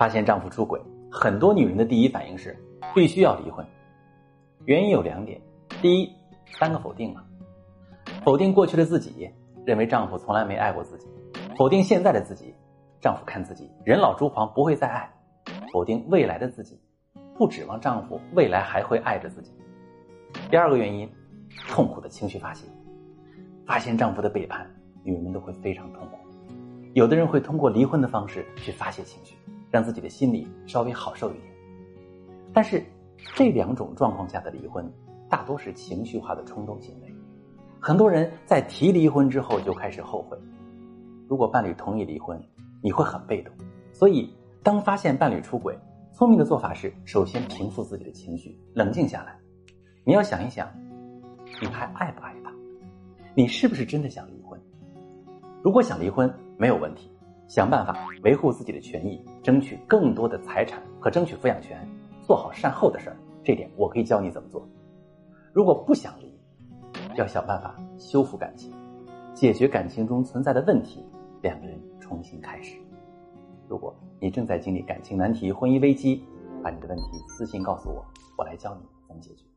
发现丈夫出轨，很多女人的第一反应是必须要离婚。原因有两点：第一，三个否定嘛，否定过去的自己，认为丈夫从来没爱过自己；否定现在的自己，丈夫看自己人老珠黄，不会再爱；否定未来的自己，不指望丈夫未来还会爱着自己。第二个原因，痛苦的情绪发泄，发现丈夫的背叛，女人都会非常痛苦。有的人会通过离婚的方式去发泄情绪。让自己的心里稍微好受一点，但是这两种状况下的离婚，大多是情绪化的冲动行为。很多人在提离婚之后就开始后悔。如果伴侣同意离婚，你会很被动。所以，当发现伴侣出轨，聪明的做法是首先平复自己的情绪，冷静下来。你要想一想，你还爱不爱他？你是不是真的想离婚？如果想离婚，没有问题。想办法维护自己的权益，争取更多的财产和争取抚养权，做好善后的事儿。这点我可以教你怎么做。如果不想离，要想办法修复感情，解决感情中存在的问题，两个人重新开始。如果你正在经历感情难题、婚姻危机，把你的问题私信告诉我，我来教你怎么解决。